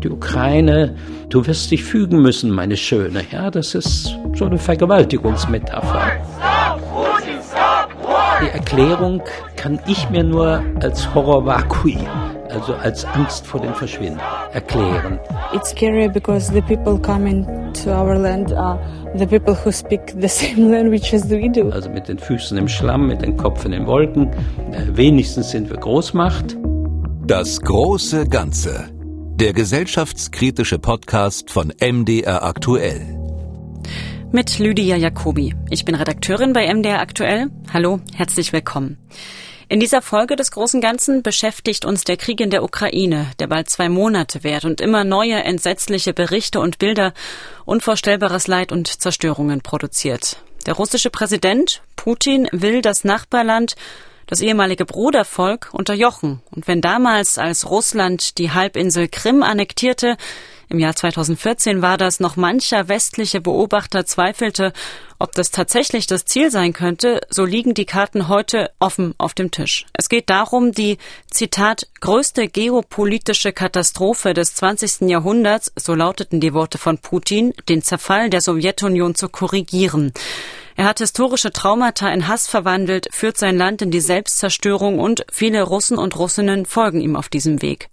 die Ukraine, du wirst dich fügen müssen, meine Schöne. Ja, das ist so eine Vergewaltigungsmetapher. Die Erklärung kann ich mir nur als Horror vacui, also als Angst vor dem Verschwinden, erklären. It's scary because the people coming to our land are the people who speak the same language as we do. Also mit den Füßen im Schlamm, mit dem Kopf in den Wolken. Äh, wenigstens sind wir Großmacht. Das große Ganze. Der gesellschaftskritische Podcast von MDR aktuell mit Lydia Jacobi. Ich bin Redakteurin bei MDR Aktuell. Hallo, herzlich willkommen. In dieser Folge des Großen Ganzen beschäftigt uns der Krieg in der Ukraine, der bald zwei Monate währt und immer neue entsetzliche Berichte und Bilder, unvorstellbares Leid und Zerstörungen produziert. Der russische Präsident Putin will das Nachbarland das ehemalige Brudervolk unterjochen. Und wenn damals, als Russland die Halbinsel Krim annektierte, im Jahr 2014 war das, noch mancher westliche Beobachter zweifelte, ob das tatsächlich das Ziel sein könnte, so liegen die Karten heute offen auf dem Tisch. Es geht darum, die, Zitat, größte geopolitische Katastrophe des 20. Jahrhunderts, so lauteten die Worte von Putin, den Zerfall der Sowjetunion zu korrigieren. Er hat historische Traumata in Hass verwandelt, führt sein Land in die Selbstzerstörung und viele Russen und Russinnen folgen ihm auf diesem Weg.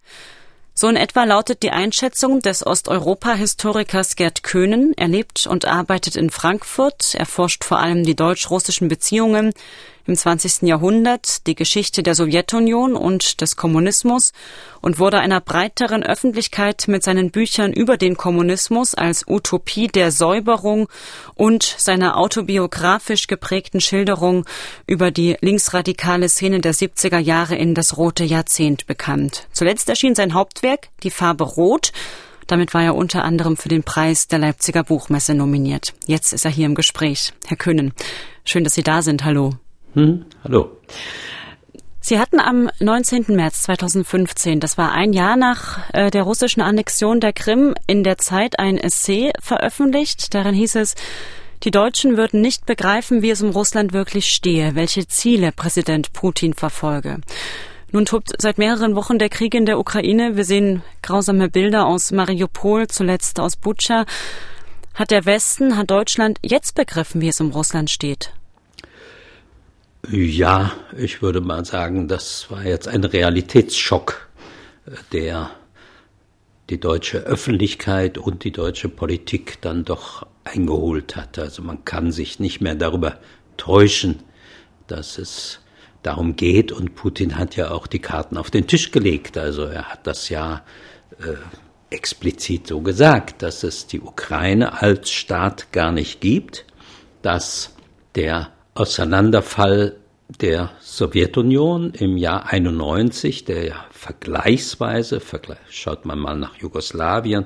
So in etwa lautet die Einschätzung des Osteuropa-Historikers Gerd Köhnen. Er lebt und arbeitet in Frankfurt. Er forscht vor allem die deutsch-russischen Beziehungen im 20. Jahrhundert, die Geschichte der Sowjetunion und des Kommunismus und wurde einer breiteren Öffentlichkeit mit seinen Büchern über den Kommunismus als Utopie der Säuberung und seiner autobiografisch geprägten Schilderung über die linksradikale Szene der 70er Jahre in das rote Jahrzehnt bekannt. Zuletzt erschien sein Hauptwerk Die Farbe Rot, damit war er unter anderem für den Preis der Leipziger Buchmesse nominiert. Jetzt ist er hier im Gespräch. Herr Köhnen, schön, dass Sie da sind. Hallo. Hm, hallo. Sie hatten am 19. März 2015, das war ein Jahr nach äh, der russischen Annexion der Krim, in der Zeit ein Essay veröffentlicht. Darin hieß es, die Deutschen würden nicht begreifen, wie es um Russland wirklich stehe, welche Ziele Präsident Putin verfolge. Nun tobt seit mehreren Wochen der Krieg in der Ukraine. Wir sehen grausame Bilder aus Mariupol, zuletzt aus Butscha. Hat der Westen, hat Deutschland jetzt begriffen, wie es um Russland steht? Ja, ich würde mal sagen, das war jetzt ein Realitätsschock, der die deutsche Öffentlichkeit und die deutsche Politik dann doch eingeholt hat. Also man kann sich nicht mehr darüber täuschen, dass es darum geht. Und Putin hat ja auch die Karten auf den Tisch gelegt. Also er hat das ja äh, explizit so gesagt, dass es die Ukraine als Staat gar nicht gibt, dass der Auseinanderfall der Sowjetunion im Jahr 91, der ja vergleichsweise, schaut man mal nach Jugoslawien,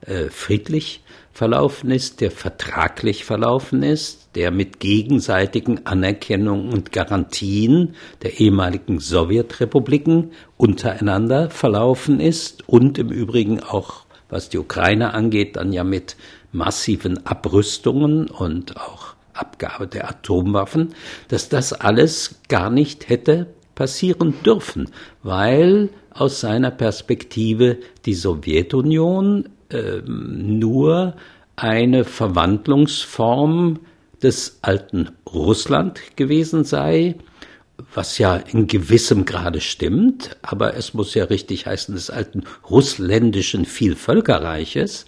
äh, friedlich verlaufen ist, der vertraglich verlaufen ist, der mit gegenseitigen Anerkennungen und Garantien der ehemaligen Sowjetrepubliken untereinander verlaufen ist und im Übrigen auch, was die Ukraine angeht, dann ja mit massiven Abrüstungen und auch Abgabe der Atomwaffen, dass das alles gar nicht hätte passieren dürfen, weil aus seiner Perspektive die Sowjetunion äh, nur eine Verwandlungsform des alten Russland gewesen sei, was ja in gewissem Grade stimmt, aber es muss ja richtig heißen des alten russländischen Vielvölkerreiches.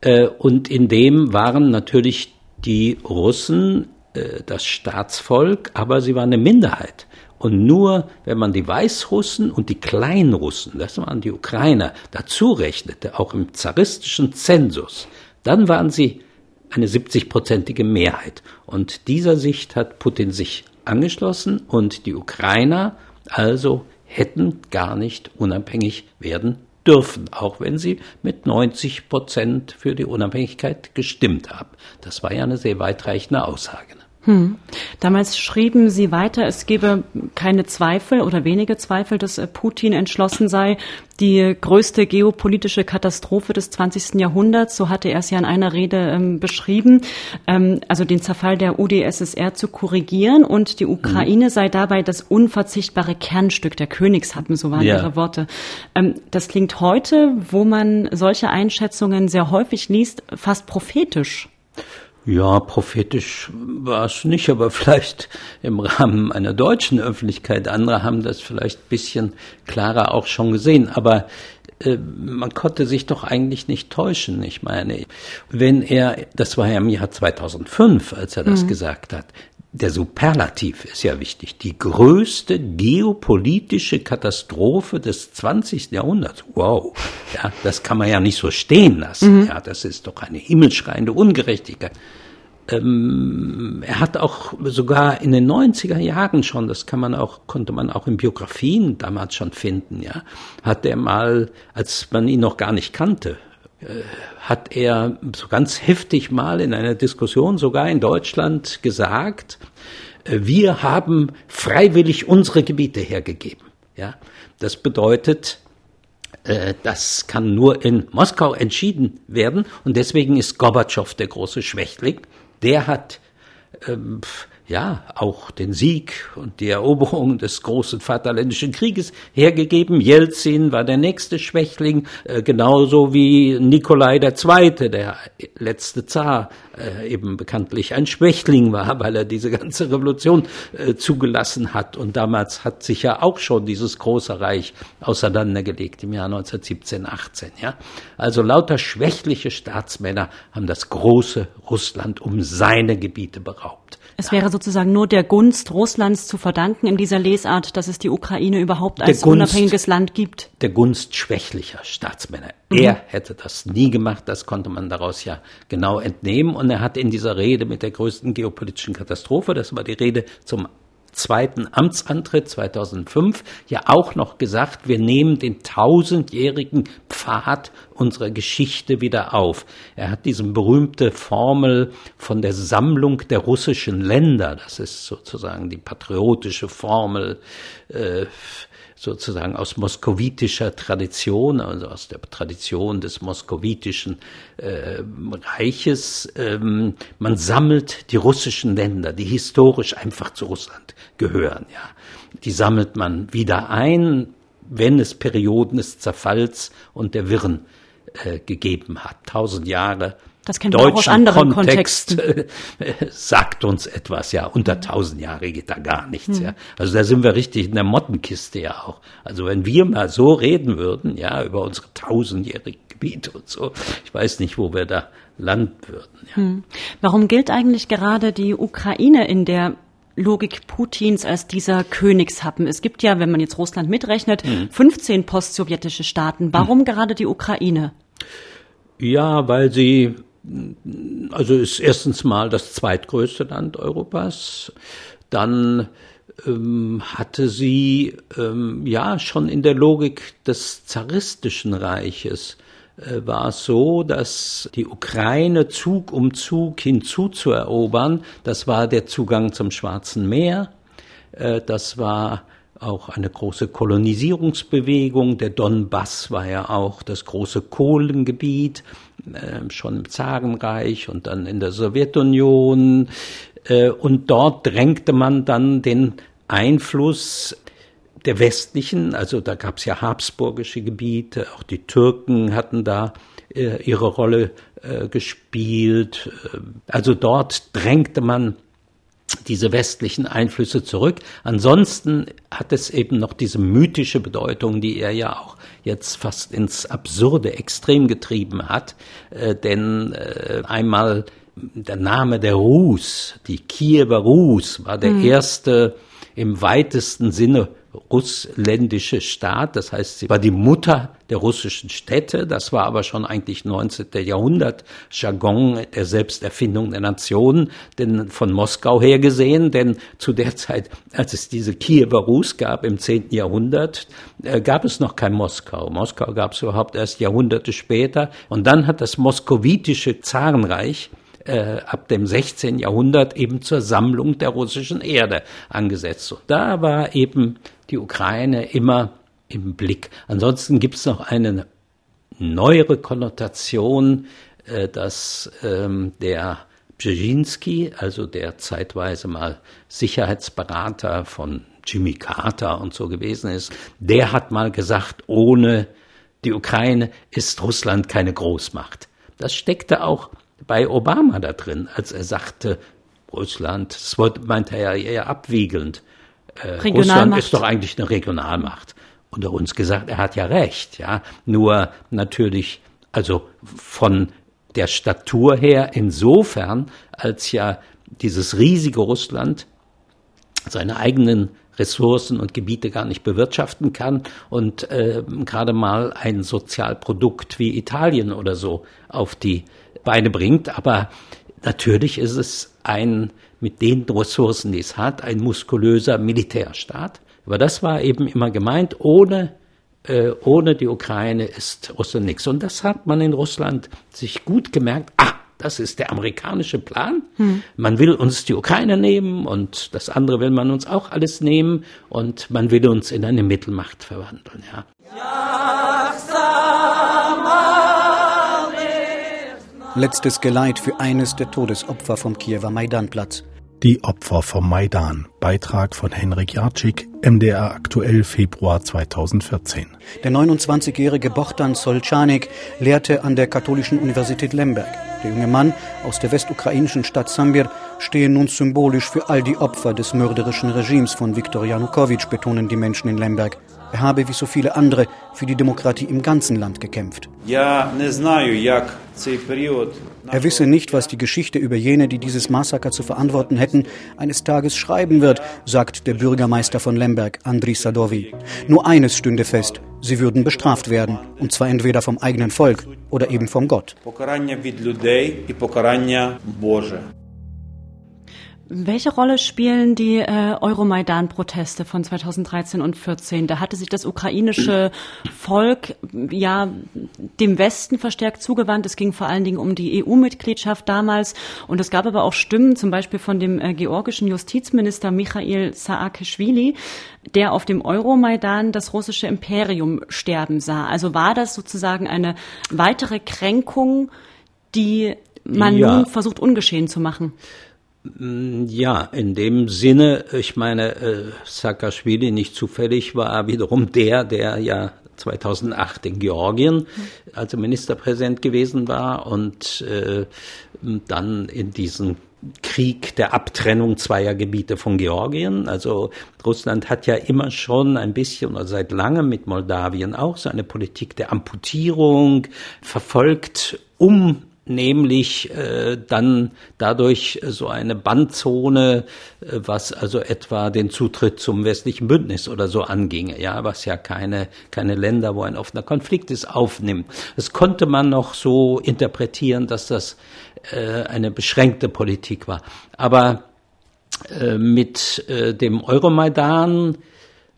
Äh, und in dem waren natürlich die Russen äh, das Staatsvolk, aber sie waren eine Minderheit. Und nur wenn man die Weißrussen und die Kleinrussen, das waren die Ukrainer, dazu rechnete, auch im zaristischen Zensus, dann waren sie eine 70-prozentige Mehrheit. Und dieser Sicht hat Putin sich angeschlossen und die Ukrainer also hätten gar nicht unabhängig werden dürfen, auch wenn sie mit 90 Prozent für die Unabhängigkeit gestimmt haben. Das war ja eine sehr weitreichende Aussage. Hm. Damals schrieben Sie weiter, es gebe keine Zweifel oder wenige Zweifel, dass äh, Putin entschlossen sei, die größte geopolitische Katastrophe des 20. Jahrhunderts, so hatte er es ja in einer Rede ähm, beschrieben, ähm, also den Zerfall der UdSSR zu korrigieren und die Ukraine mhm. sei dabei das unverzichtbare Kernstück der Königshappen, so waren ja. Ihre Worte. Ähm, das klingt heute, wo man solche Einschätzungen sehr häufig liest, fast prophetisch. Ja, prophetisch war es nicht, aber vielleicht im Rahmen einer deutschen Öffentlichkeit. Andere haben das vielleicht ein bisschen klarer auch schon gesehen. Aber äh, man konnte sich doch eigentlich nicht täuschen. Ich meine, wenn er, das war ja im Jahr 2005, als er das mhm. gesagt hat, der Superlativ ist ja wichtig. Die größte geopolitische Katastrophe des 20. Jahrhunderts. Wow. Ja, das kann man ja nicht so stehen lassen. Mhm. Ja, das ist doch eine himmelschreiende Ungerechtigkeit. Ähm, er hat auch sogar in den 90er Jahren schon, das kann man auch, konnte man auch in Biografien damals schon finden, ja, hat er mal, als man ihn noch gar nicht kannte, äh, hat er so ganz heftig mal in einer Diskussion sogar in Deutschland gesagt, äh, wir haben freiwillig unsere Gebiete hergegeben. Ja, das bedeutet, äh, das kann nur in Moskau entschieden werden und deswegen ist Gorbatschow der große Schwächling. Der hat ähm, ja, auch den Sieg und die Eroberung des großen Vaterländischen Krieges hergegeben. Jelzin war der nächste Schwächling, äh, genauso wie Nikolai II., der letzte Zar, äh, eben bekanntlich ein Schwächling war, weil er diese ganze Revolution äh, zugelassen hat. Und damals hat sich ja auch schon dieses große Reich auseinandergelegt im Jahr 1917, 18. Ja? Also lauter schwächliche Staatsmänner haben das große Russland um seine Gebiete beraubt. Es wäre sozusagen nur der Gunst Russlands zu verdanken in dieser Lesart, dass es die Ukraine überhaupt als Gunst, unabhängiges Land gibt. Der Gunst schwächlicher Staatsmänner. Mhm. Er hätte das nie gemacht, das konnte man daraus ja genau entnehmen. Und er hat in dieser Rede mit der größten geopolitischen Katastrophe, das war die Rede zum zweiten Amtsantritt 2005 ja auch noch gesagt, wir nehmen den tausendjährigen Pfad unserer Geschichte wieder auf. Er hat diese berühmte Formel von der Sammlung der russischen Länder, das ist sozusagen die patriotische Formel, äh, sozusagen aus moskowitischer Tradition, also aus der Tradition des moskowitischen äh, Reiches. Ähm, man sammelt die russischen Länder, die historisch einfach zu Russland gehören. Ja, die sammelt man wieder ein, wenn es Perioden des Zerfalls und der Wirren äh, gegeben hat. Tausend Jahre das kennen wir auch aus anderen Kontext Kontexten. sagt uns etwas, ja. Unter tausend Jahre geht da gar nichts, hm. ja. Also da sind wir richtig in der Mottenkiste ja auch. Also wenn wir mal so reden würden, ja, über unsere tausendjährigen Gebiete und so, ich weiß nicht, wo wir da landen würden. Ja. Hm. Warum gilt eigentlich gerade die Ukraine in der Logik Putins als dieser Königshappen. Es gibt ja, wenn man jetzt Russland mitrechnet, hm. 15 postsowjetische Staaten. Warum hm. gerade die Ukraine? Ja, weil sie also ist erstens mal das zweitgrößte Land Europas. Dann ähm, hatte sie ähm, ja schon in der Logik des zaristischen Reiches war es so, dass die Ukraine Zug um Zug hinzuzuerobern, das war der Zugang zum Schwarzen Meer, äh, das war auch eine große Kolonisierungsbewegung. Der Donbass war ja auch das große Kohlengebiet, äh, schon im Zarenreich und dann in der Sowjetunion. Äh, und dort drängte man dann den Einfluss der westlichen, also da gab es ja habsburgische Gebiete, auch die Türken hatten da äh, ihre Rolle äh, gespielt. Äh, also dort drängte man diese westlichen Einflüsse zurück. Ansonsten hat es eben noch diese mythische Bedeutung, die er ja auch jetzt fast ins Absurde extrem getrieben hat. Äh, denn äh, einmal der Name der Rus, die Kiewer Rus, war der mhm. erste im weitesten Sinne russländische Staat. Das heißt, sie war die Mutter der russischen Städte. Das war aber schon eigentlich 19. Jahrhundert Jargon der Selbsterfindung der Nationen, denn von Moskau her gesehen, denn zu der Zeit, als es diese Kiewer Rus gab im 10. Jahrhundert, äh, gab es noch kein Moskau. Moskau gab es überhaupt erst Jahrhunderte später. Und dann hat das moskowitische Zarenreich äh, ab dem 16. Jahrhundert eben zur Sammlung der russischen Erde angesetzt. Und da war eben die Ukraine immer im Blick. Ansonsten gibt es noch eine neuere Konnotation, äh, dass ähm, der Brzezinski, also der zeitweise mal Sicherheitsberater von Jimmy Carter und so gewesen ist, der hat mal gesagt, ohne die Ukraine ist Russland keine Großmacht. Das steckte auch bei Obama da drin, als er sagte, Russland, das meinte er ja eher abwiegelnd. Äh, Russland ist doch eigentlich eine Regionalmacht. Unter uns gesagt, er hat ja recht, ja. Nur natürlich, also von der Statur her insofern, als ja dieses riesige Russland seine eigenen Ressourcen und Gebiete gar nicht bewirtschaften kann und äh, gerade mal ein Sozialprodukt wie Italien oder so auf die Beine bringt. Aber natürlich ist es ein, mit den Ressourcen, die es hat, ein muskulöser Militärstaat. Aber das war eben immer gemeint, ohne äh, ohne die Ukraine ist Russland nichts. Und das hat man in Russland sich gut gemerkt. Ah, das ist der amerikanische Plan. Hm. Man will uns die Ukraine nehmen und das andere will man uns auch alles nehmen und man will uns in eine Mittelmacht verwandeln. Ja. Letztes Geleit für eines der Todesopfer vom Kiewer Maidanplatz. Die Opfer vom Maidan. Beitrag von Henrik Jarczyk, MDR aktuell Februar 2014. Der 29-jährige Bohdan Solchanik lehrte an der Katholischen Universität Lemberg. Der junge Mann aus der westukrainischen Stadt Sambir stehe nun symbolisch für all die Opfer des mörderischen Regimes von Viktor Janukowitsch, betonen die Menschen in Lemberg. Er habe wie so viele andere für die Demokratie im ganzen Land gekämpft. Er wisse nicht, was die Geschichte über jene, die dieses Massaker zu verantworten hätten, eines Tages schreiben wird, sagt der Bürgermeister von Lemberg, Andriy Sadovi. Nur eines stünde fest, sie würden bestraft werden, und zwar entweder vom eigenen Volk oder eben vom Gott. Welche Rolle spielen die äh, Euromaidan-Proteste von 2013 und 14? Da hatte sich das ukrainische Volk ja dem Westen verstärkt zugewandt. Es ging vor allen Dingen um die EU-Mitgliedschaft damals. Und es gab aber auch Stimmen, zum Beispiel von dem äh, georgischen Justizminister Michail Saakashvili, der auf dem Euromaidan das russische Imperium sterben sah. Also war das sozusagen eine weitere Kränkung, die man ja. nun versucht ungeschehen zu machen? Mm, ja, in dem Sinne, ich meine, äh, Saakashvili nicht zufällig war wiederum der, der ja 2008 in Georgien also Ministerpräsident gewesen war und äh, dann in diesen Krieg der Abtrennung zweier Gebiete von Georgien. Also Russland hat ja immer schon ein bisschen oder seit langem mit Moldawien auch so eine Politik der Amputierung verfolgt, um nämlich äh, dann dadurch so eine Bandzone, äh, was also etwa den Zutritt zum westlichen Bündnis oder so anginge, ja, was ja keine keine Länder, wo ein offener Konflikt ist, aufnimmt. Das konnte man noch so interpretieren, dass das äh, eine beschränkte Politik war. Aber äh, mit äh, dem Euromaidan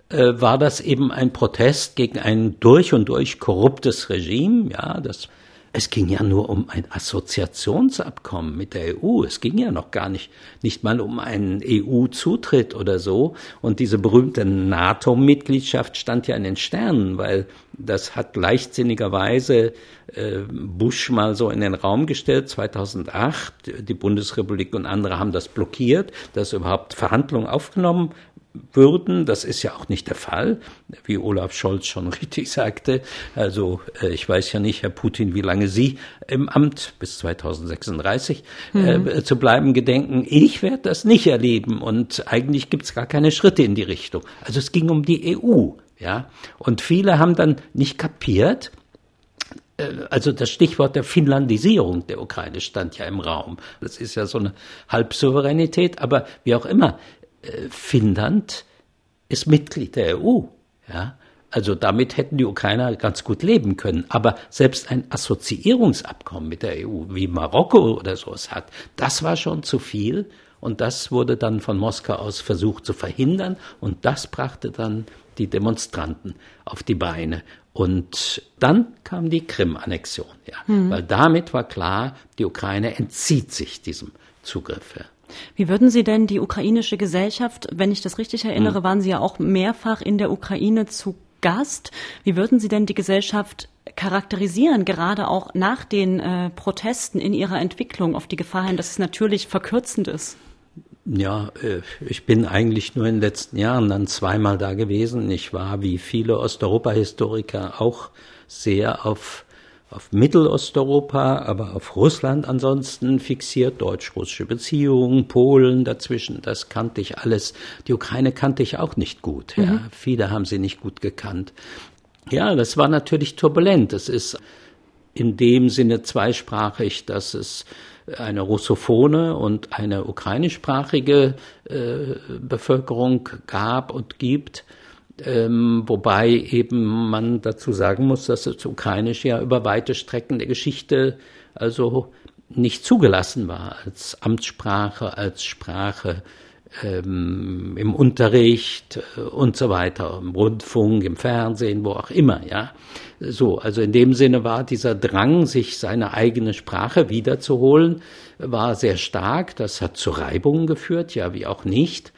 äh, war das eben ein Protest gegen ein durch und durch korruptes Regime, ja, das es ging ja nur um ein Assoziationsabkommen mit der EU. Es ging ja noch gar nicht, nicht mal um einen EU-Zutritt oder so. Und diese berühmte NATO-Mitgliedschaft stand ja in den Sternen, weil das hat leichtsinnigerweise äh, Bush mal so in den Raum gestellt, 2008. Die Bundesrepublik und andere haben das blockiert, dass überhaupt Verhandlungen aufgenommen würden. Das ist ja auch nicht der Fall, wie Olaf Scholz schon richtig sagte. Also äh, ich weiß ja nicht, Herr Putin, wie lange Sie im Amt bis 2036 äh, mhm. äh, zu bleiben gedenken. Ich werde das nicht erleben und eigentlich gibt es gar keine Schritte in die Richtung. Also es ging um die EU, ja. Und viele haben dann nicht kapiert, äh, also das Stichwort der Finnlandisierung der Ukraine stand ja im Raum. Das ist ja so eine Halbsouveränität, aber wie auch immer, Finnland ist Mitglied der EU. Ja? Also damit hätten die Ukrainer ganz gut leben können. Aber selbst ein Assoziierungsabkommen mit der EU, wie Marokko oder sowas hat, das war schon zu viel. Und das wurde dann von Moskau aus versucht zu verhindern. Und das brachte dann die Demonstranten auf die Beine. Und dann kam die Krim-Annexion, ja. Mhm. Weil damit war klar, die Ukraine entzieht sich diesem Zugriff. Ja. Wie würden Sie denn die ukrainische Gesellschaft, wenn ich das richtig erinnere, mhm. waren Sie ja auch mehrfach in der Ukraine zu Gast. Wie würden Sie denn die Gesellschaft charakterisieren, gerade auch nach den äh, Protesten in ihrer Entwicklung auf die Gefahr hin, dass es natürlich verkürzend ist? Ja, äh, ich bin eigentlich nur in den letzten Jahren dann zweimal da gewesen. Ich war wie viele Osteuropa-Historiker auch sehr auf, auf Mittelosteuropa, aber auf Russland ansonsten fixiert, deutsch-russische Beziehungen, Polen dazwischen, das kannte ich alles. Die Ukraine kannte ich auch nicht gut. Ja. Mhm. Viele haben sie nicht gut gekannt. Ja, das war natürlich turbulent. Es ist in dem Sinne zweisprachig, dass es eine russophone und eine ukrainischsprachige äh, Bevölkerung gab und gibt. Ähm, wobei eben man dazu sagen muss, dass das Ukrainisch ja über weite Strecken der Geschichte also nicht zugelassen war als Amtssprache, als Sprache ähm, im Unterricht äh, und so weiter, im Rundfunk, im Fernsehen, wo auch immer, ja. So, also in dem Sinne war dieser Drang, sich seine eigene Sprache wiederzuholen, war sehr stark. Das hat zu Reibungen geführt, ja, wie auch nicht.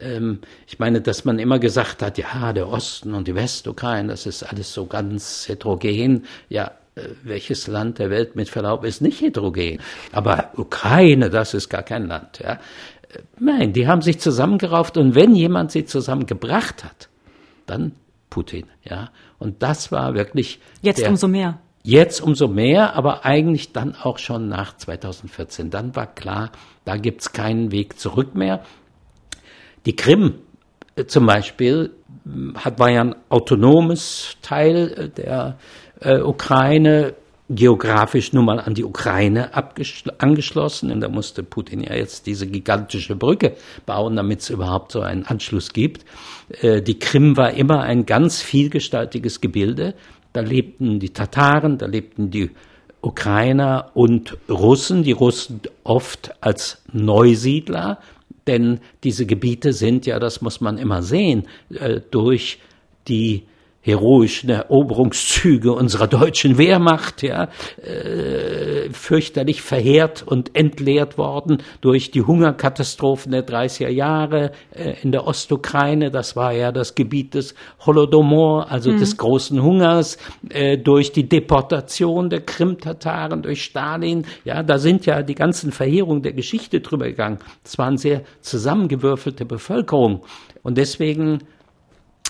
Ähm, ich meine, dass man immer gesagt hat, ja, der Osten und die Westukraine, das ist alles so ganz heterogen. Ja, äh, welches Land der Welt mit Verlaub ist nicht heterogen? Aber Ukraine, das ist gar kein Land, ja. Nein, die haben sich zusammengerauft und wenn jemand sie zusammengebracht hat, dann Putin, ja. Und das war wirklich. Jetzt der, umso mehr. Jetzt umso mehr, aber eigentlich dann auch schon nach 2014. Dann war klar, da gibt's keinen Weg zurück mehr. Die Krim äh, zum Beispiel hat, war ja ein autonomes Teil äh, der äh, Ukraine geografisch nun mal an die Ukraine angeschlossen. Und da musste Putin ja jetzt diese gigantische Brücke bauen, damit es überhaupt so einen Anschluss gibt. Äh, die Krim war immer ein ganz vielgestaltiges Gebilde. Da lebten die Tataren, da lebten die Ukrainer und Russen, die Russen oft als Neusiedler, denn diese Gebiete sind ja, das muss man immer sehen, äh, durch die heroischen Eroberungszüge unserer deutschen Wehrmacht, ja, äh, fürchterlich verheert und entleert worden durch die Hungerkatastrophen der 30er Jahre äh, in der Ostukraine. Das war ja das Gebiet des Holodomor, also mhm. des großen Hungers, äh, durch die Deportation der Krim-Tataren durch Stalin. Ja, da sind ja die ganzen Verheerungen der Geschichte drüber gegangen. Das waren sehr zusammengewürfelte Bevölkerung. Und deswegen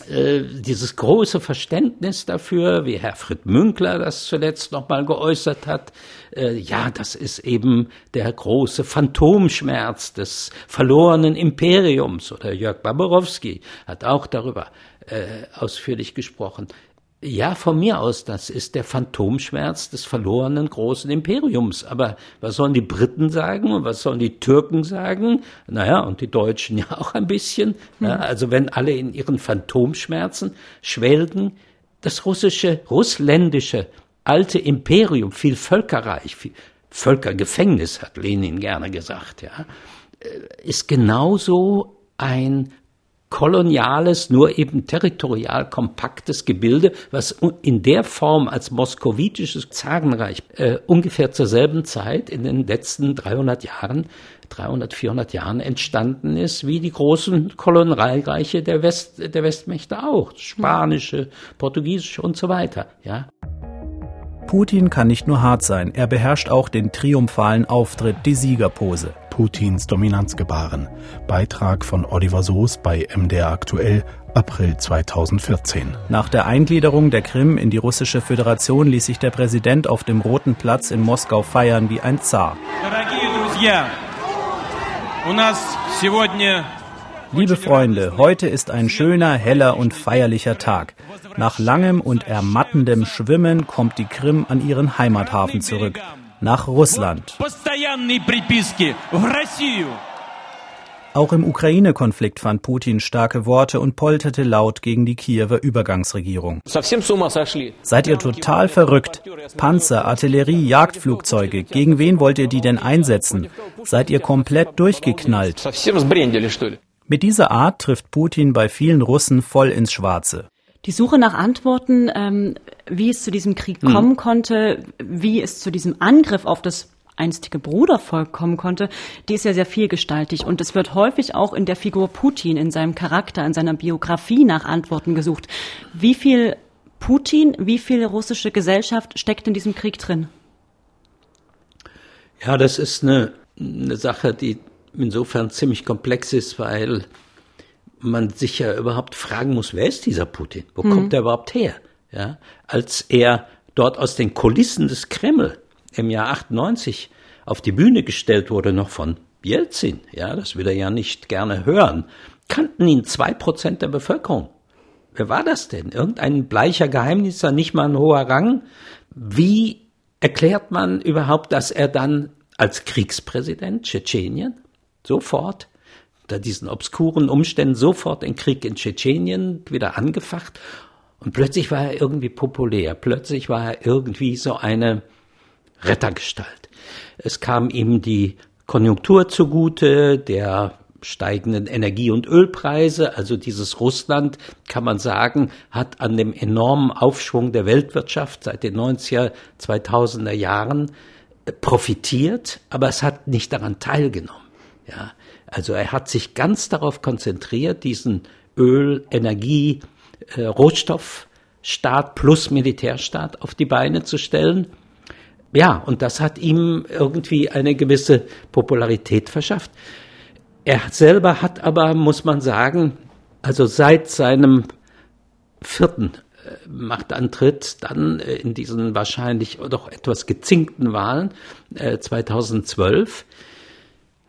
dieses große Verständnis dafür, wie Herr Fritz Münkler das zuletzt nochmal geäußert hat, äh, ja, das ist eben der große Phantomschmerz des verlorenen Imperiums. Oder Jörg Baborowski hat auch darüber äh, ausführlich gesprochen. Ja, von mir aus, das ist der Phantomschmerz des verlorenen großen Imperiums. Aber was sollen die Briten sagen und was sollen die Türken sagen? Naja, und die Deutschen ja auch ein bisschen. Ja, mhm. also wenn alle in ihren Phantomschmerzen schwelgen, das russische, russländische alte Imperium, viel völkerreich, viel Völkergefängnis, hat Lenin gerne gesagt, ja, äh, ist genauso ein koloniales, nur eben territorial kompaktes Gebilde, was in der Form als moskowitisches Zarenreich äh, ungefähr zur selben Zeit in den letzten 300 Jahren 300, 400 Jahren entstanden ist, wie die großen Kolonialreiche der West, der Westmächte auch. Spanische, portugiesische und so weiter, ja. Putin kann nicht nur hart sein, er beherrscht auch den triumphalen Auftritt, die Siegerpose. Putins Dominanzgebaren. Beitrag von Oliver Soos bei MDR aktuell April 2014. Nach der Eingliederung der Krim in die russische Föderation ließ sich der Präsident auf dem Roten Platz in Moskau feiern wie ein Zar. Liebe Freunde, heute ist ein schöner, heller und feierlicher Tag. Nach langem und ermattendem Schwimmen kommt die Krim an ihren Heimathafen zurück nach Russland. Auch im Ukraine-Konflikt fand Putin starke Worte und polterte laut gegen die Kiewer Übergangsregierung. Seid ihr total verrückt? Panzer, Artillerie, Jagdflugzeuge, gegen wen wollt ihr die denn einsetzen? Seid ihr komplett durchgeknallt? Mit dieser Art trifft Putin bei vielen Russen voll ins Schwarze. Die Suche nach Antworten, ähm, wie es zu diesem Krieg hm. kommen konnte, wie es zu diesem Angriff auf das einstige Brudervolk kommen konnte, die ist ja sehr vielgestaltig. Und es wird häufig auch in der Figur Putin, in seinem Charakter, in seiner Biografie nach Antworten gesucht. Wie viel Putin, wie viel russische Gesellschaft steckt in diesem Krieg drin? Ja, das ist eine, eine Sache, die insofern ziemlich komplex ist, weil man sich ja überhaupt fragen muss, wer ist dieser Putin? Wo hm. kommt er überhaupt her? Ja, als er dort aus den Kulissen des Kreml im Jahr 98 auf die Bühne gestellt wurde, noch von Jelzin, ja, das will er ja nicht gerne hören, kannten ihn zwei Prozent der Bevölkerung. Wer war das denn? Irgendein bleicher Geheimnisser, nicht mal ein hoher Rang? Wie erklärt man überhaupt, dass er dann als Kriegspräsident Tschetschenien sofort unter diesen obskuren Umständen sofort den Krieg in Tschetschenien wieder angefacht. Und plötzlich war er irgendwie populär, plötzlich war er irgendwie so eine Rettergestalt. Es kam ihm die Konjunktur zugute, der steigenden Energie- und Ölpreise, also dieses Russland, kann man sagen, hat an dem enormen Aufschwung der Weltwirtschaft seit den 90er, 2000er Jahren äh, profitiert, aber es hat nicht daran teilgenommen. Ja, also er hat sich ganz darauf konzentriert, diesen Öl, Energie, äh, Rohstoffstaat plus Militärstaat auf die Beine zu stellen ja, und das hat ihm irgendwie eine gewisse Popularität verschafft. Er selber hat aber, muss man sagen, also seit seinem vierten äh, Machtantritt, dann äh, in diesen wahrscheinlich doch etwas gezinkten Wahlen 2012, äh,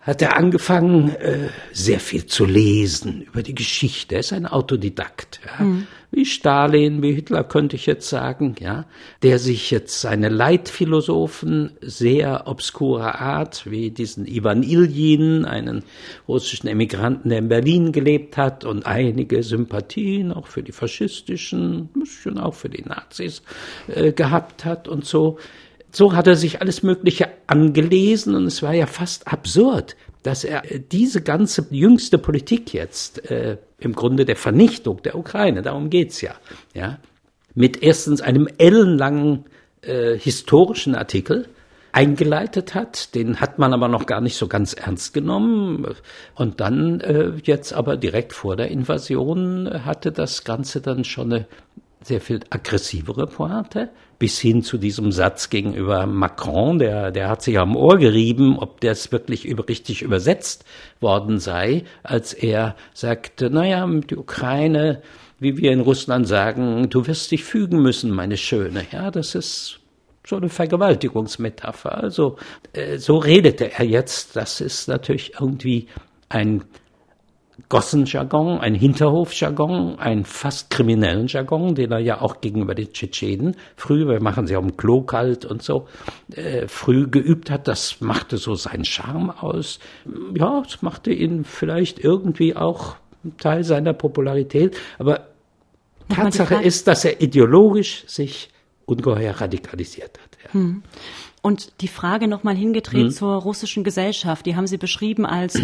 hat er angefangen, äh, sehr viel zu lesen über die Geschichte. Er ist ein Autodidakt, ja. Mhm. wie Stalin, wie Hitler könnte ich jetzt sagen, ja, der sich jetzt seine Leitphilosophen sehr obskurer Art, wie diesen Ivan Iljin, einen russischen Emigranten, der in Berlin gelebt hat und einige Sympathien auch für die faschistischen, ein bisschen auch für die Nazis äh, gehabt hat und so so hat er sich alles Mögliche angelesen und es war ja fast absurd, dass er diese ganze jüngste Politik jetzt äh, im Grunde der Vernichtung der Ukraine, darum geht's ja, ja, mit erstens einem ellenlangen äh, historischen Artikel eingeleitet hat. Den hat man aber noch gar nicht so ganz ernst genommen. Und dann äh, jetzt aber direkt vor der Invasion hatte das Ganze dann schon eine sehr viel aggressivere Pointe, bis hin zu diesem Satz gegenüber Macron, der, der hat sich am Ohr gerieben, ob das wirklich über, richtig übersetzt worden sei, als er sagte, naja, die Ukraine, wie wir in Russland sagen, du wirst dich fügen müssen, meine Schöne. Ja, das ist so eine Vergewaltigungsmetapher. Also, äh, so redete er jetzt. Das ist natürlich irgendwie ein Gossenjargon, ein Hinterhofjargon, ein fast kriminellen Jargon, den er ja auch gegenüber den Tschetschenen früh, wir machen sie auf dem Klo kalt und so, äh, früh geübt hat. Das machte so seinen Charme aus. Ja, es machte ihn vielleicht irgendwie auch Teil seiner Popularität. Aber Tatsache ist, dass er ideologisch sich ungeheuer radikalisiert hat. Ja. Hm. Und die Frage nochmal hingedreht hm. zur russischen Gesellschaft, die haben Sie beschrieben als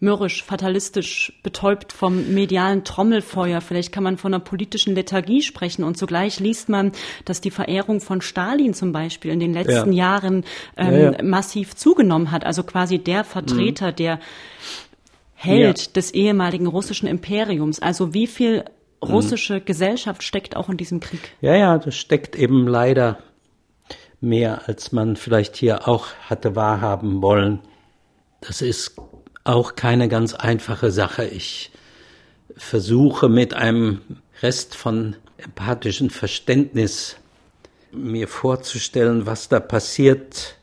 mürrisch, fatalistisch, betäubt vom medialen Trommelfeuer. Vielleicht kann man von einer politischen Lethargie sprechen. Und zugleich liest man, dass die Verehrung von Stalin zum Beispiel in den letzten ja. Jahren ähm, ja, ja. massiv zugenommen hat. Also quasi der Vertreter, mhm. der Held des ehemaligen russischen Imperiums. Also wie viel mhm. russische mhm. Gesellschaft steckt auch in diesem Krieg? Ja, ja, das steckt eben leider mehr, als man vielleicht hier auch hatte wahrhaben wollen. Das ist auch keine ganz einfache Sache. Ich versuche mit einem Rest von empathischem Verständnis mir vorzustellen, was da passiert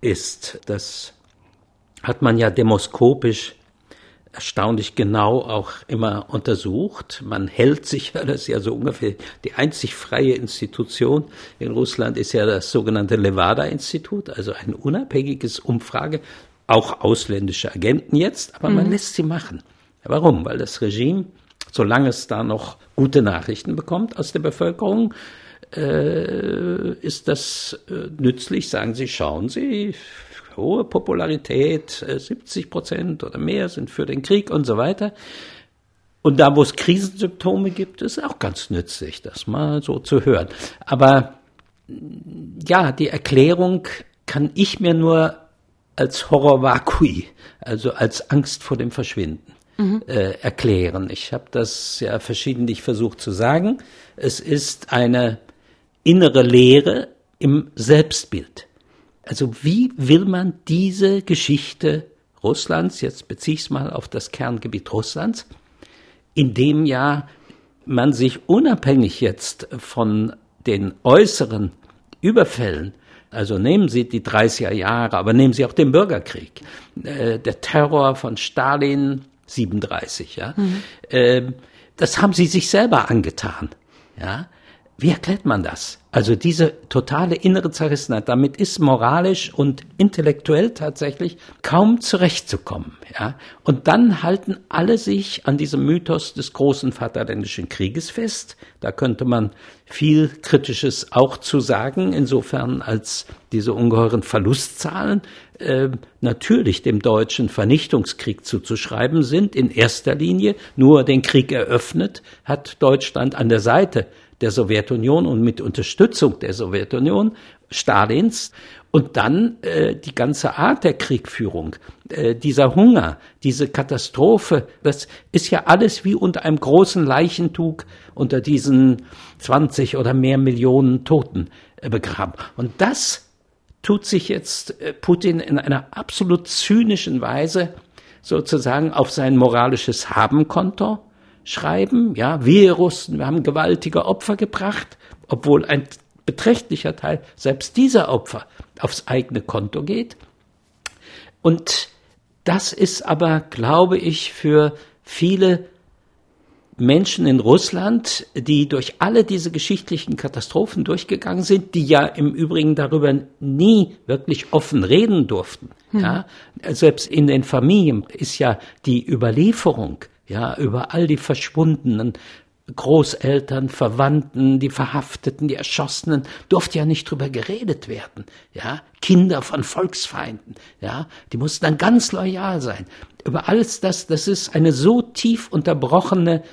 ist. Das hat man ja demoskopisch erstaunlich genau auch immer untersucht. Man hält sich, das ist ja so ungefähr die einzig freie Institution in Russland ist ja das sogenannte Levada-Institut, also ein unabhängiges Umfrage auch ausländische Agenten jetzt, aber mhm. man lässt sie machen. Warum? Weil das Regime, solange es da noch gute Nachrichten bekommt aus der Bevölkerung, äh, ist das äh, nützlich, sagen Sie, schauen Sie, hohe Popularität, äh, 70 Prozent oder mehr sind für den Krieg und so weiter. Und da, wo es Krisensymptome gibt, ist auch ganz nützlich, das mal so zu hören. Aber ja, die Erklärung kann ich mir nur als Horror vacui, also als Angst vor dem Verschwinden, mhm. äh, erklären. Ich habe das ja verschiedentlich versucht zu sagen. Es ist eine innere Leere im Selbstbild. Also wie will man diese Geschichte Russlands, jetzt beziehe ich es mal auf das Kerngebiet Russlands, in dem ja man sich unabhängig jetzt von den äußeren Überfällen, also nehmen Sie die 30er Jahre, aber nehmen Sie auch den Bürgerkrieg, äh, der Terror von Stalin 37, ja, mhm. äh, das haben Sie sich selber angetan, ja. Wie erklärt man das? Also diese totale innere Zerrissenheit, damit ist moralisch und intellektuell tatsächlich kaum zurechtzukommen. Ja? Und dann halten alle sich an diesem Mythos des großen Vaterländischen Krieges fest. Da könnte man viel Kritisches auch zu sagen, insofern als diese ungeheuren Verlustzahlen äh, natürlich dem deutschen Vernichtungskrieg zuzuschreiben sind. In erster Linie nur den Krieg eröffnet hat Deutschland an der Seite der Sowjetunion und mit Unterstützung der Sowjetunion, Stalins, und dann äh, die ganze Art der Kriegführung, äh, dieser Hunger, diese Katastrophe, das ist ja alles wie unter einem großen Leichentuch unter diesen 20 oder mehr Millionen Toten äh, begraben. Und das tut sich jetzt äh, Putin in einer absolut zynischen Weise sozusagen auf sein moralisches Habenkonto schreiben, ja, wir Russen, wir haben gewaltige Opfer gebracht, obwohl ein beträchtlicher Teil selbst dieser Opfer aufs eigene Konto geht. Und das ist aber, glaube ich, für viele Menschen in Russland, die durch alle diese geschichtlichen Katastrophen durchgegangen sind, die ja im Übrigen darüber nie wirklich offen reden durften. Hm. Ja, selbst in den Familien ist ja die Überlieferung ja, über all die verschwundenen Großeltern, Verwandten, die Verhafteten, die Erschossenen, durfte ja nicht drüber geredet werden, ja. Kinder von Volksfeinden, ja, die mussten dann ganz loyal sein. Über alles das, das ist eine so tief unterbrochene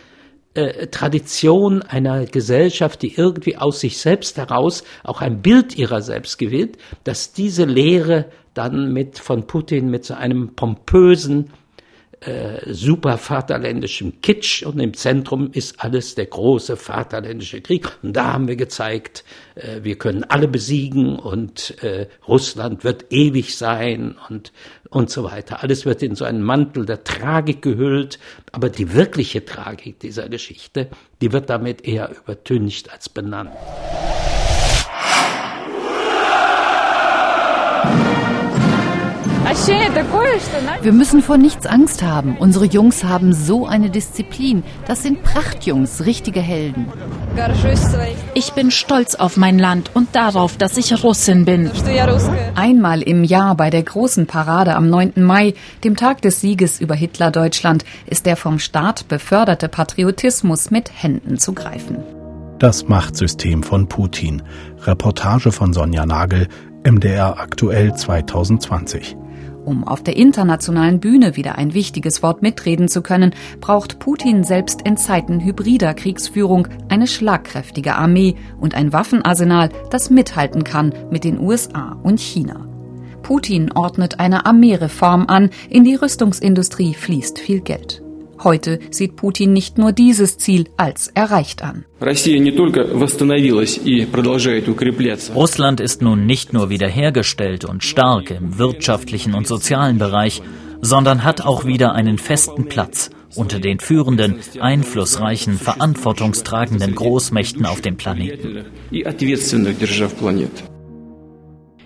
äh, Tradition einer Gesellschaft, die irgendwie aus sich selbst heraus auch ein Bild ihrer selbst gewinnt, dass diese Lehre dann mit von Putin mit so einem pompösen äh, super vaterländischem Kitsch und im Zentrum ist alles der große vaterländische Krieg. Und da haben wir gezeigt, äh, wir können alle besiegen und äh, Russland wird ewig sein und, und so weiter. Alles wird in so einen Mantel der Tragik gehüllt, aber die wirkliche Tragik dieser Geschichte, die wird damit eher übertüncht als benannt. Wir müssen vor nichts Angst haben. Unsere Jungs haben so eine Disziplin. Das sind Prachtjungs, richtige Helden. Ich bin stolz auf mein Land und darauf, dass ich Russin bin. Einmal im Jahr bei der großen Parade am 9. Mai, dem Tag des Sieges über Hitler-Deutschland, ist der vom Staat beförderte Patriotismus mit Händen zu greifen. Das Machtsystem von Putin. Reportage von Sonja Nagel, MDR aktuell 2020. Um auf der internationalen Bühne wieder ein wichtiges Wort mitreden zu können, braucht Putin selbst in Zeiten hybrider Kriegsführung eine schlagkräftige Armee und ein Waffenarsenal, das mithalten kann mit den USA und China. Putin ordnet eine Armeereform an, in die Rüstungsindustrie fließt viel Geld. Heute sieht Putin nicht nur dieses Ziel als erreicht an. Russland ist nun nicht nur wiederhergestellt und stark im wirtschaftlichen und sozialen Bereich, sondern hat auch wieder einen festen Platz unter den führenden, einflussreichen, verantwortungstragenden Großmächten auf dem Planeten.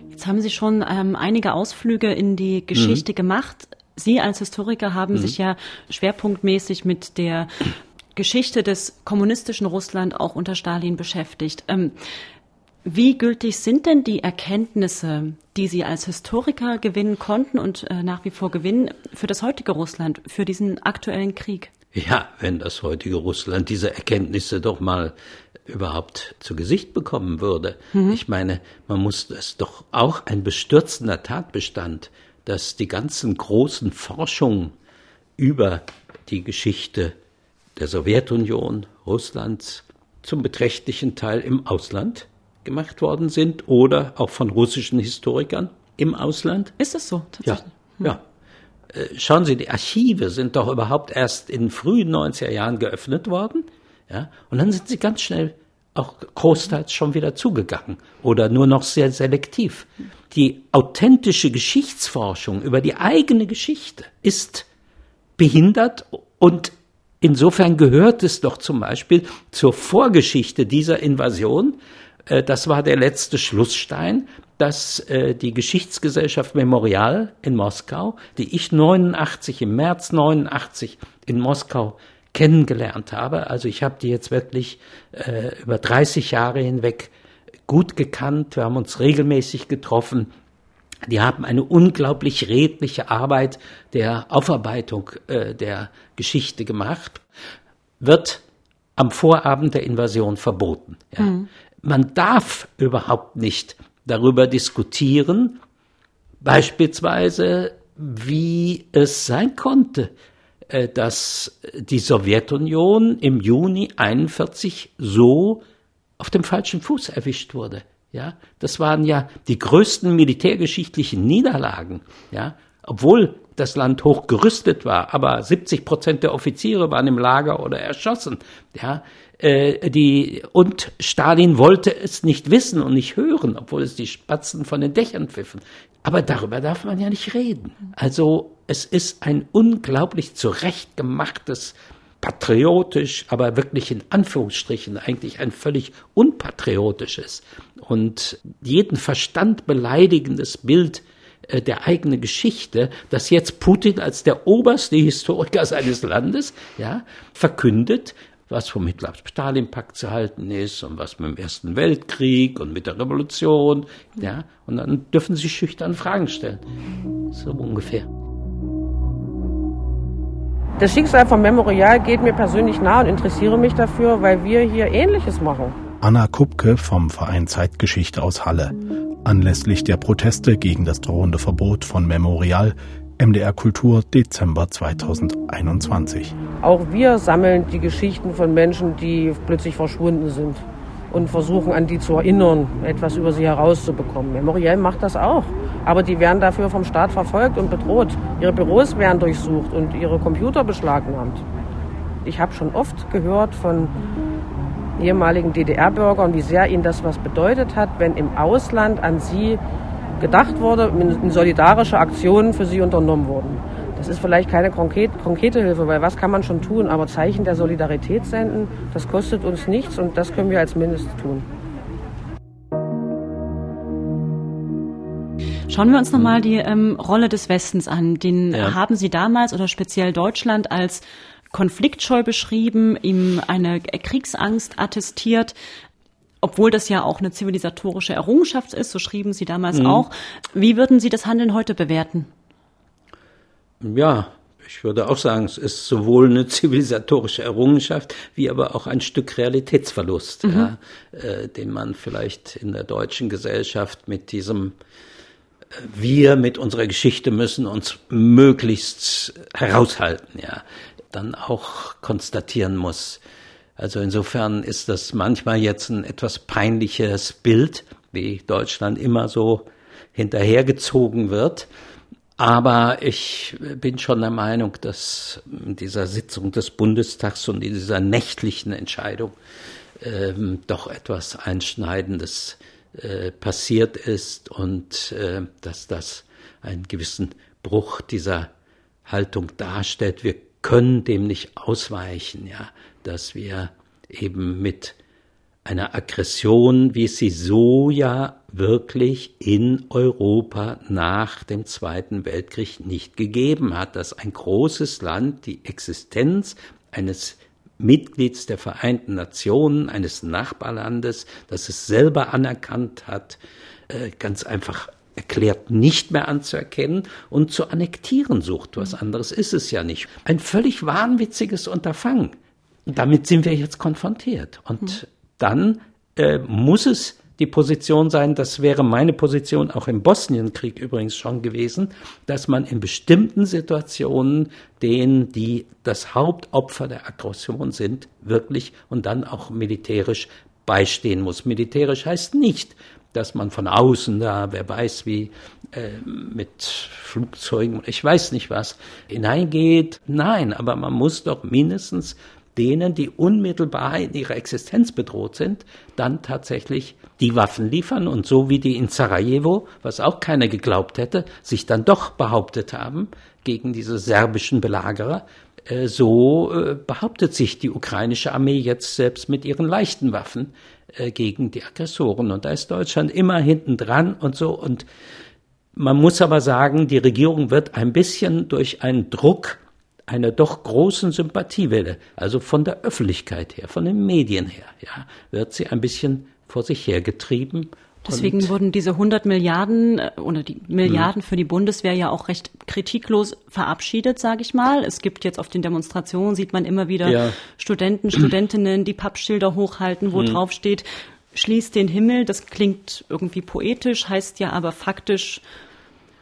Jetzt haben Sie schon ähm, einige Ausflüge in die Geschichte mhm. gemacht. Sie als Historiker haben mhm. sich ja schwerpunktmäßig mit der Geschichte des kommunistischen Russland auch unter Stalin beschäftigt. Ähm, Wie gültig sind denn die Erkenntnisse, die Sie als Historiker gewinnen konnten und äh, nach wie vor gewinnen für das heutige Russland, für diesen aktuellen Krieg? Ja, wenn das heutige Russland diese Erkenntnisse doch mal überhaupt zu Gesicht bekommen würde. Mhm. Ich meine, man muss es doch auch ein bestürzender Tatbestand, dass die ganzen großen Forschungen über die Geschichte der Sowjetunion, Russlands zum beträchtlichen Teil im Ausland gemacht worden sind oder auch von russischen Historikern im Ausland. Ist das so? Tatsächlich? Ja, ja. Äh, schauen Sie, die Archive sind doch überhaupt erst in frühen 90er Jahren geöffnet worden. Ja, und dann sind sie ganz schnell auch großteils schon wieder zugegangen oder nur noch sehr selektiv. Die authentische Geschichtsforschung über die eigene Geschichte ist behindert und insofern gehört es doch zum Beispiel zur Vorgeschichte dieser Invasion äh, das war der letzte Schlussstein, dass äh, die Geschichtsgesellschaft Memorial in Moskau, die ich 89 im März 89 in Moskau kennengelernt habe, also ich habe die jetzt wirklich äh, über 30 Jahre hinweg gut gekannt, wir haben uns regelmäßig getroffen, die haben eine unglaublich redliche Arbeit der Aufarbeitung äh, der Geschichte gemacht, wird am Vorabend der Invasion verboten. Ja. Mhm man darf überhaupt nicht darüber diskutieren, beispielsweise, wie es sein konnte, dass die Sowjetunion im Juni 41 so auf dem falschen Fuß erwischt wurde. Ja, das waren ja die größten militärgeschichtlichen Niederlagen. Ja, obwohl das Land hoch gerüstet war, aber 70 Prozent der Offiziere waren im Lager oder erschossen. Ja, äh, die, und Stalin wollte es nicht wissen und nicht hören, obwohl es die Spatzen von den Dächern pfiffen. Aber darüber darf man ja nicht reden. Also es ist ein unglaublich zurechtgemachtes, patriotisch, aber wirklich in Anführungsstrichen eigentlich ein völlig unpatriotisches und jeden Verstand beleidigendes Bild äh, der eigenen Geschichte, dass jetzt Putin als der oberste Historiker seines Landes, ja, verkündet, was vom Hitler-Stalin-Pakt zu halten ist und was mit dem Ersten Weltkrieg und mit der Revolution. Ja, und dann dürfen Sie schüchtern Fragen stellen. So ungefähr. Das Schicksal vom Memorial geht mir persönlich nah und interessiere mich dafür, weil wir hier Ähnliches machen. Anna Kupke vom Verein Zeitgeschichte aus Halle. Anlässlich der Proteste gegen das drohende Verbot von Memorial MDR Kultur Dezember 2021. Auch wir sammeln die Geschichten von Menschen, die plötzlich verschwunden sind und versuchen an die zu erinnern, etwas über sie herauszubekommen. Memorial macht das auch, aber die werden dafür vom Staat verfolgt und bedroht. Ihre Büros werden durchsucht und ihre Computer beschlagnahmt. Ich habe schon oft gehört von ehemaligen DDR-Bürgern, wie sehr ihnen das was bedeutet hat, wenn im Ausland an sie gedacht wurde, in solidarische Aktionen für sie unternommen wurden. Das ist vielleicht keine konkrete Hilfe, weil was kann man schon tun, aber Zeichen der Solidarität senden, das kostet uns nichts und das können wir als Mindest tun. Schauen wir uns nochmal die ähm, Rolle des Westens an. Den ja. haben Sie damals oder speziell Deutschland als konfliktscheu beschrieben, ihm eine Kriegsangst attestiert obwohl das ja auch eine zivilisatorische Errungenschaft ist, so schrieben Sie damals mhm. auch. Wie würden Sie das Handeln heute bewerten? Ja, ich würde auch sagen, es ist sowohl eine zivilisatorische Errungenschaft wie aber auch ein Stück Realitätsverlust, mhm. ja, äh, den man vielleicht in der deutschen Gesellschaft mit diesem äh, wir mit unserer Geschichte müssen uns möglichst heraushalten, ja, dann auch konstatieren muss. Also insofern ist das manchmal jetzt ein etwas peinliches Bild, wie Deutschland immer so hinterhergezogen wird. Aber ich bin schon der Meinung, dass in dieser Sitzung des Bundestags und in dieser nächtlichen Entscheidung ähm, doch etwas Einschneidendes äh, passiert ist und äh, dass das einen gewissen Bruch dieser Haltung darstellt. Wir können dem nicht ausweichen, ja dass wir eben mit einer Aggression, wie es sie so ja wirklich in Europa nach dem Zweiten Weltkrieg nicht gegeben hat, dass ein großes Land die Existenz eines Mitglieds der Vereinten Nationen, eines Nachbarlandes, das es selber anerkannt hat, äh, ganz einfach erklärt nicht mehr anzuerkennen und zu annektieren sucht. Was anderes ist es ja nicht. Ein völlig wahnwitziges Unterfangen. Damit sind wir jetzt konfrontiert. Und mhm. dann äh, muss es die Position sein, das wäre meine Position auch im Bosnienkrieg übrigens schon gewesen, dass man in bestimmten Situationen denen, die das Hauptopfer der Aggression sind, wirklich und dann auch militärisch beistehen muss. Militärisch heißt nicht, dass man von außen da, wer weiß wie, äh, mit Flugzeugen ich weiß nicht was, hineingeht. Nein, aber man muss doch mindestens denen, die unmittelbar in ihrer Existenz bedroht sind, dann tatsächlich die Waffen liefern und so wie die in Sarajevo, was auch keiner geglaubt hätte, sich dann doch behauptet haben gegen diese serbischen Belagerer, äh, so äh, behauptet sich die ukrainische Armee jetzt selbst mit ihren leichten Waffen äh, gegen die Aggressoren. Und da ist Deutschland immer hinten dran und so. Und man muss aber sagen, die Regierung wird ein bisschen durch einen Druck einer doch großen Sympathiewelle, also von der Öffentlichkeit her, von den Medien her, ja, wird sie ein bisschen vor sich hergetrieben. Deswegen wurden diese 100 Milliarden äh, oder die Milliarden hm. für die Bundeswehr ja auch recht kritiklos verabschiedet, sage ich mal. Es gibt jetzt auf den Demonstrationen, sieht man immer wieder ja. Studenten, Studentinnen, die Pappschilder hochhalten, wo hm. drauf steht, schließt den Himmel. Das klingt irgendwie poetisch, heißt ja aber faktisch,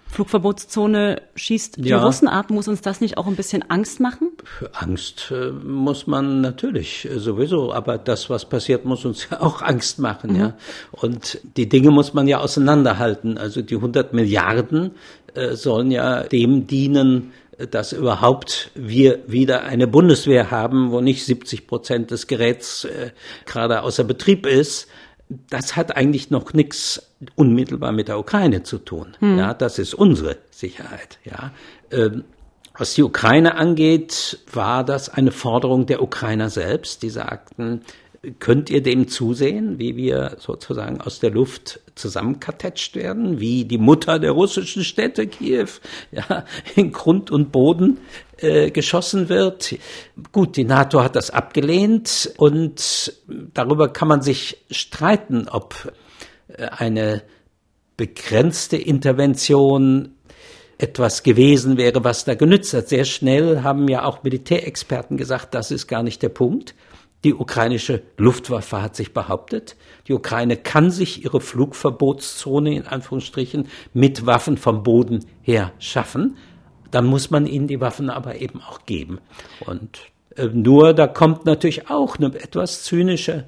Flugverbotszone schießt die ja. Russen ab. Muss uns das nicht auch ein bisschen Angst machen? Angst äh, muss man natürlich äh, sowieso, aber das, was passiert, muss uns ja auch Angst machen, mhm. ja. Und die Dinge muss man ja auseinanderhalten. Also die 100 Milliarden äh, sollen ja dem dienen, dass überhaupt wir wieder eine Bundeswehr haben, wo nicht 70 Prozent des Geräts äh, gerade außer Betrieb ist, das hat eigentlich noch nichts unmittelbar mit der Ukraine zu tun. Hm. Ja, das ist unsere Sicherheit. Ja, ähm, was die Ukraine angeht, war das eine Forderung der Ukrainer selbst. Die sagten, könnt ihr dem zusehen, wie wir sozusagen aus der Luft zusammenkartetscht werden, wie die Mutter der russischen Städte, Kiew, ja, in Grund und Boden äh, geschossen wird. Gut, die NATO hat das abgelehnt und darüber kann man sich streiten, ob äh, eine begrenzte Intervention etwas gewesen wäre, was da genützt hat. Sehr schnell haben ja auch Militärexperten gesagt, das ist gar nicht der Punkt. Die ukrainische Luftwaffe hat sich behauptet, die Ukraine kann sich ihre Flugverbotszone in Anführungsstrichen mit Waffen vom Boden her schaffen. Dann muss man ihnen die Waffen aber eben auch geben. Und äh, nur da kommt natürlich auch eine etwas zynische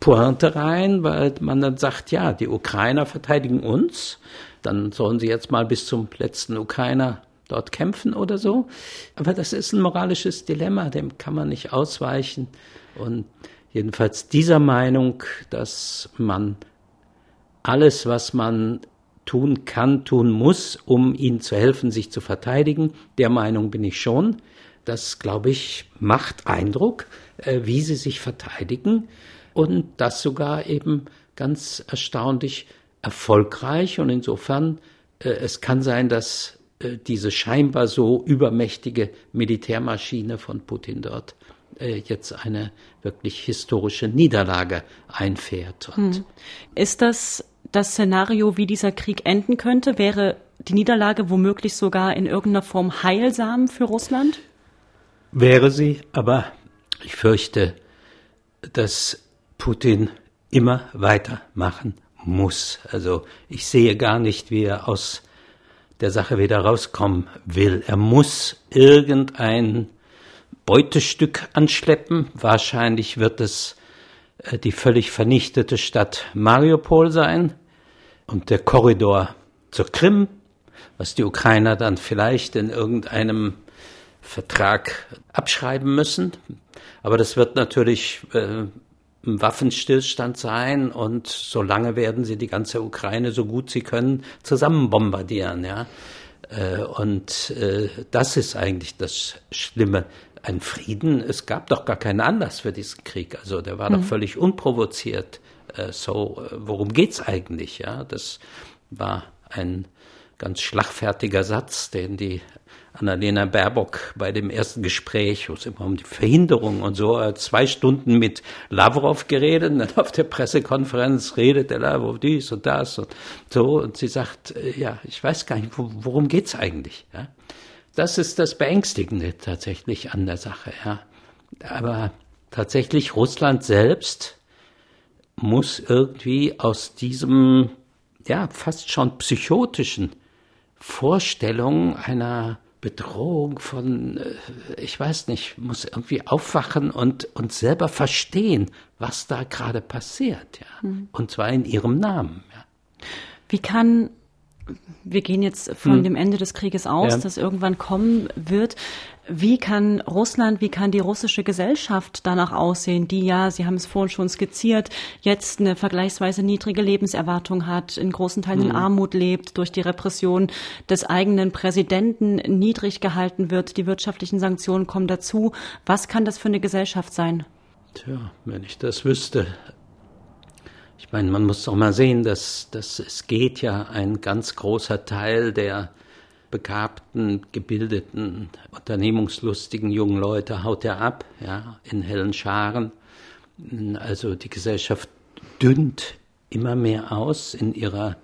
Pointe rein, weil man dann sagt, ja, die Ukrainer verteidigen uns, dann sollen sie jetzt mal bis zum letzten Ukrainer dort kämpfen oder so. Aber das ist ein moralisches Dilemma, dem kann man nicht ausweichen. Und jedenfalls dieser Meinung, dass man alles, was man tun kann, tun muss, um ihnen zu helfen, sich zu verteidigen, der Meinung bin ich schon. Das, glaube ich, macht Eindruck, äh, wie sie sich verteidigen und das sogar eben ganz erstaunlich erfolgreich. Und insofern, äh, es kann sein, dass äh, diese scheinbar so übermächtige Militärmaschine von Putin dort jetzt eine wirklich historische Niederlage einfährt. Hm. Ist das das Szenario, wie dieser Krieg enden könnte? Wäre die Niederlage womöglich sogar in irgendeiner Form heilsam für Russland? Wäre sie, aber ich fürchte, dass Putin immer weitermachen muss. Also ich sehe gar nicht, wie er aus der Sache wieder rauskommen will. Er muss irgendein Beutestück anschleppen. Wahrscheinlich wird es äh, die völlig vernichtete Stadt Mariupol sein und der Korridor zur Krim, was die Ukrainer dann vielleicht in irgendeinem Vertrag abschreiben müssen. Aber das wird natürlich äh, ein Waffenstillstand sein und solange werden sie die ganze Ukraine so gut sie können zusammen bombardieren, ja. Äh, und äh, das ist eigentlich das Schlimme ein Frieden, es gab doch gar keinen Anlass für diesen Krieg. Also der war mhm. doch völlig unprovoziert. Äh, so, äh, worum geht's eigentlich? Ja, das war ein ganz schlagfertiger Satz, den die Annalena Baerbock bei dem ersten Gespräch, wo es immer um die Verhinderung und so, hat zwei Stunden mit Lavrov geredet, und dann auf der Pressekonferenz redet der Lavrov dies und das und so, und sie sagt, äh, ja, ich weiß gar nicht, worum geht's eigentlich, ja. Das ist das Beängstigende tatsächlich an der Sache, ja. Aber tatsächlich Russland selbst muss irgendwie aus diesem, ja, fast schon psychotischen Vorstellung einer Bedrohung von, äh, ich weiß nicht, muss irgendwie aufwachen und, und selber verstehen, was da gerade passiert, ja. Mhm. Und zwar in ihrem Namen, ja. Wie kann wir gehen jetzt von hm. dem Ende des Krieges aus, ja. das irgendwann kommen wird. Wie kann Russland, wie kann die russische Gesellschaft danach aussehen, die ja, Sie haben es vorhin schon skizziert, jetzt eine vergleichsweise niedrige Lebenserwartung hat, in großen Teilen in hm. Armut lebt, durch die Repression des eigenen Präsidenten niedrig gehalten wird, die wirtschaftlichen Sanktionen kommen dazu. Was kann das für eine Gesellschaft sein? Tja, wenn ich das wüsste. Ich meine, man muss doch mal sehen, dass, dass es geht ja ein ganz großer Teil der begabten, gebildeten, unternehmungslustigen jungen Leute haut er ab, ja, in hellen Scharen. Also die Gesellschaft dünnt immer mehr aus in ihrer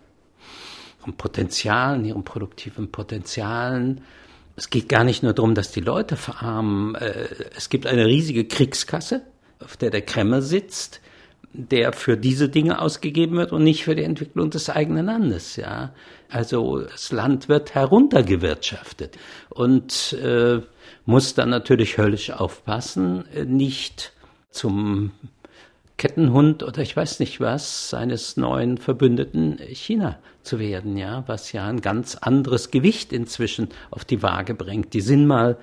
ihrem Potenzial, in ihren produktiven Potenzialen. Es geht gar nicht nur darum, dass die Leute verarmen. Äh, es gibt eine riesige Kriegskasse, auf der der Kreml sitzt der für diese Dinge ausgegeben wird und nicht für die Entwicklung des eigenen Landes. Ja, also das Land wird heruntergewirtschaftet und äh, muss dann natürlich höllisch aufpassen, nicht zum Kettenhund oder ich weiß nicht was seines neuen Verbündeten China zu werden, ja, was ja ein ganz anderes Gewicht inzwischen auf die Waage bringt. Die sind mal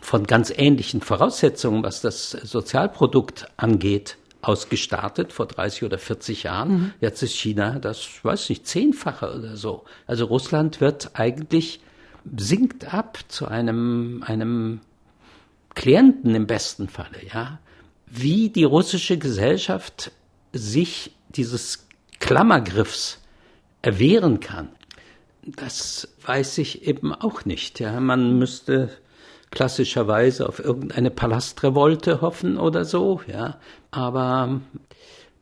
von ganz ähnlichen Voraussetzungen, was das Sozialprodukt angeht, ausgestartet vor 30 oder 40 Jahren. Mhm. Jetzt ist China das, weiß nicht, zehnfache oder so. Also Russland wird eigentlich sinkt ab zu einem, einem Klienten im besten Falle, ja. Wie die russische Gesellschaft sich dieses Klammergriffs erwehren kann, das weiß ich eben auch nicht, ja. Man müsste klassischerweise auf irgendeine Palastrevolte hoffen oder so, ja. Aber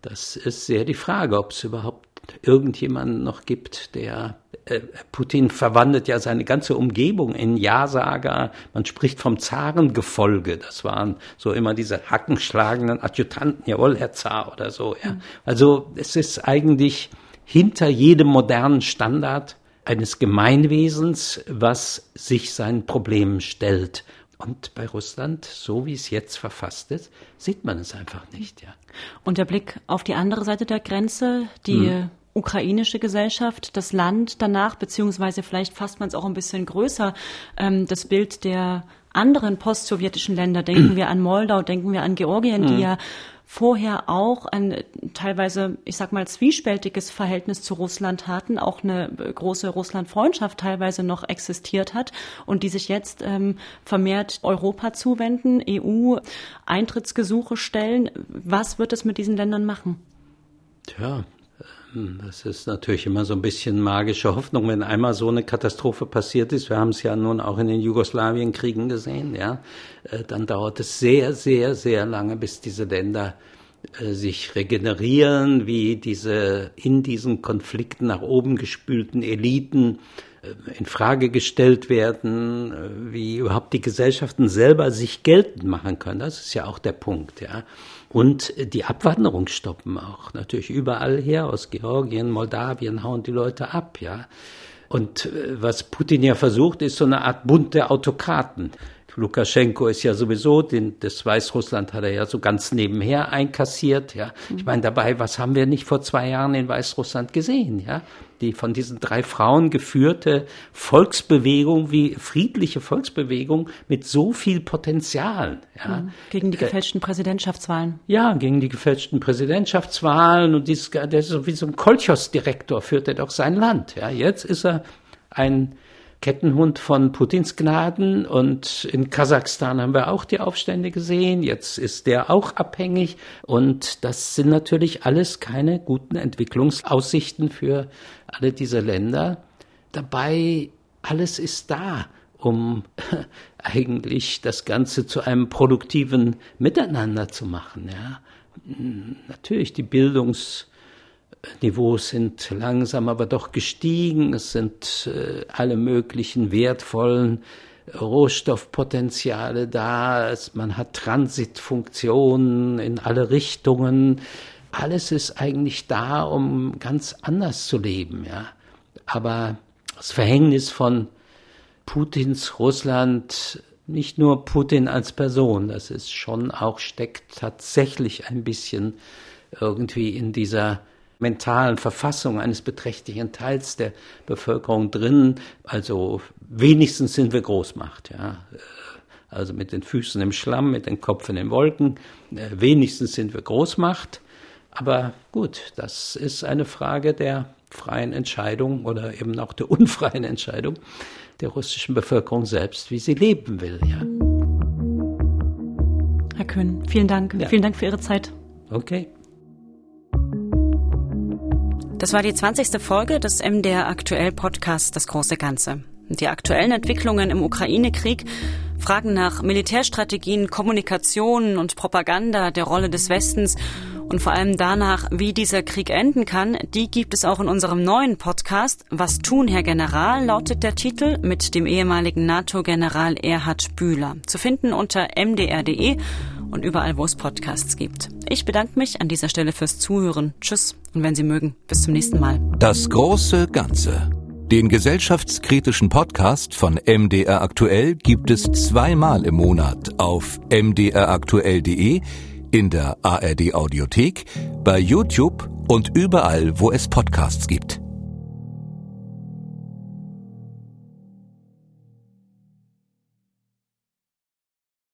das ist sehr die Frage, ob es überhaupt irgendjemanden noch gibt, der äh, Putin verwandelt ja seine ganze Umgebung in Ja-Sager. Man spricht vom Zarengefolge. Das waren so immer diese hackenschlagenden Adjutanten. Jawohl, Herr Zar oder so. Ja. Mhm. Also es ist eigentlich hinter jedem modernen Standard eines Gemeinwesens, was sich seinen Problemen stellt. Und bei Russland, so wie es jetzt verfasst ist, sieht man es einfach nicht, ja. Und der Blick auf die andere Seite der Grenze, die hm. ukrainische Gesellschaft, das Land danach, beziehungsweise vielleicht fasst man es auch ein bisschen größer, ähm, das Bild der anderen postsowjetischen Länder, denken wir an Moldau, denken wir an Georgien, hm. die ja vorher auch ein teilweise, ich sag mal, zwiespältiges Verhältnis zu Russland hatten, auch eine große Russland-Freundschaft teilweise noch existiert hat und die sich jetzt ähm, vermehrt Europa zuwenden, EU-Eintrittsgesuche stellen. Was wird es mit diesen Ländern machen? Tja, das ist natürlich immer so ein bisschen magische Hoffnung, wenn einmal so eine Katastrophe passiert ist. Wir haben es ja nun auch in den Jugoslawienkriegen gesehen, ja. Äh, dann dauert es sehr, sehr, sehr lange, bis diese Länder äh, sich regenerieren, wie diese in diesen Konflikten nach oben gespülten Eliten äh, in Frage gestellt werden, wie überhaupt die Gesellschaften selber sich geltend machen können. Das ist ja auch der Punkt, ja und die Abwanderung stoppen auch natürlich überall her aus Georgien, Moldawien hauen die Leute ab, ja. Und äh, was Putin ja versucht, ist so eine Art Bund der Autokraten. Lukaschenko ist ja sowieso, den, das Weißrussland hat er ja so ganz nebenher einkassiert, ja. Ich meine dabei, was haben wir nicht vor zwei Jahren in Weißrussland gesehen, ja? Die von diesen drei Frauen geführte Volksbewegung, wie friedliche Volksbewegung mit so viel Potenzial, ja. Mhm. Gegen die gefälschten Präsidentschaftswahlen. Ja, gegen die gefälschten Präsidentschaftswahlen und dieses, der ist so wie so ein Kolchos-Direktor führt er doch sein Land, ja. Jetzt ist er ein Kettenhund von Putins Gnaden und in Kasachstan haben wir auch die Aufstände gesehen. Jetzt ist der auch abhängig und das sind natürlich alles keine guten Entwicklungsaussichten für alle diese Länder. dabei, alles ist da, um eigentlich das Ganze zu einem produktiven Miteinander zu machen. Ja. Natürlich, die Bildungsniveaus sind langsam aber doch gestiegen. Es sind äh, alle möglichen wertvollen Rohstoffpotenziale da. Man hat Transitfunktionen in alle Richtungen. Alles ist eigentlich da, um ganz anders zu leben. Ja. Aber das Verhängnis von Putins Russland, nicht nur Putin als Person, das ist schon auch steckt tatsächlich ein bisschen irgendwie in dieser mentalen Verfassung eines beträchtlichen Teils der Bevölkerung drin. Also wenigstens sind wir Großmacht, ja. Also mit den Füßen im Schlamm, mit dem Kopf in den Wolken. Äh, wenigstens sind wir Großmacht. Aber gut, das ist eine Frage der freien Entscheidung oder eben auch der unfreien Entscheidung der russischen Bevölkerung selbst, wie sie leben will. Ja. Herr Köhn, vielen Dank. Ja. Vielen Dank für Ihre Zeit. Okay. Das war die 20. Folge des MDR Aktuell Podcasts Das große Ganze. Die aktuellen Entwicklungen im Ukraine-Krieg, Fragen nach Militärstrategien, Kommunikation und Propaganda, der Rolle des Westens und vor allem danach, wie dieser Krieg enden kann, die gibt es auch in unserem neuen Podcast. Was tun, Herr General, lautet der Titel mit dem ehemaligen NATO-General Erhard Bühler. Zu finden unter mdr.de und überall, wo es Podcasts gibt. Ich bedanke mich an dieser Stelle fürs Zuhören. Tschüss und wenn Sie mögen, bis zum nächsten Mal. Das große Ganze. Den gesellschaftskritischen Podcast von MDR Aktuell gibt es zweimal im Monat auf mdraktuell.de in der ARD Audiothek, bei YouTube und überall, wo es Podcasts gibt.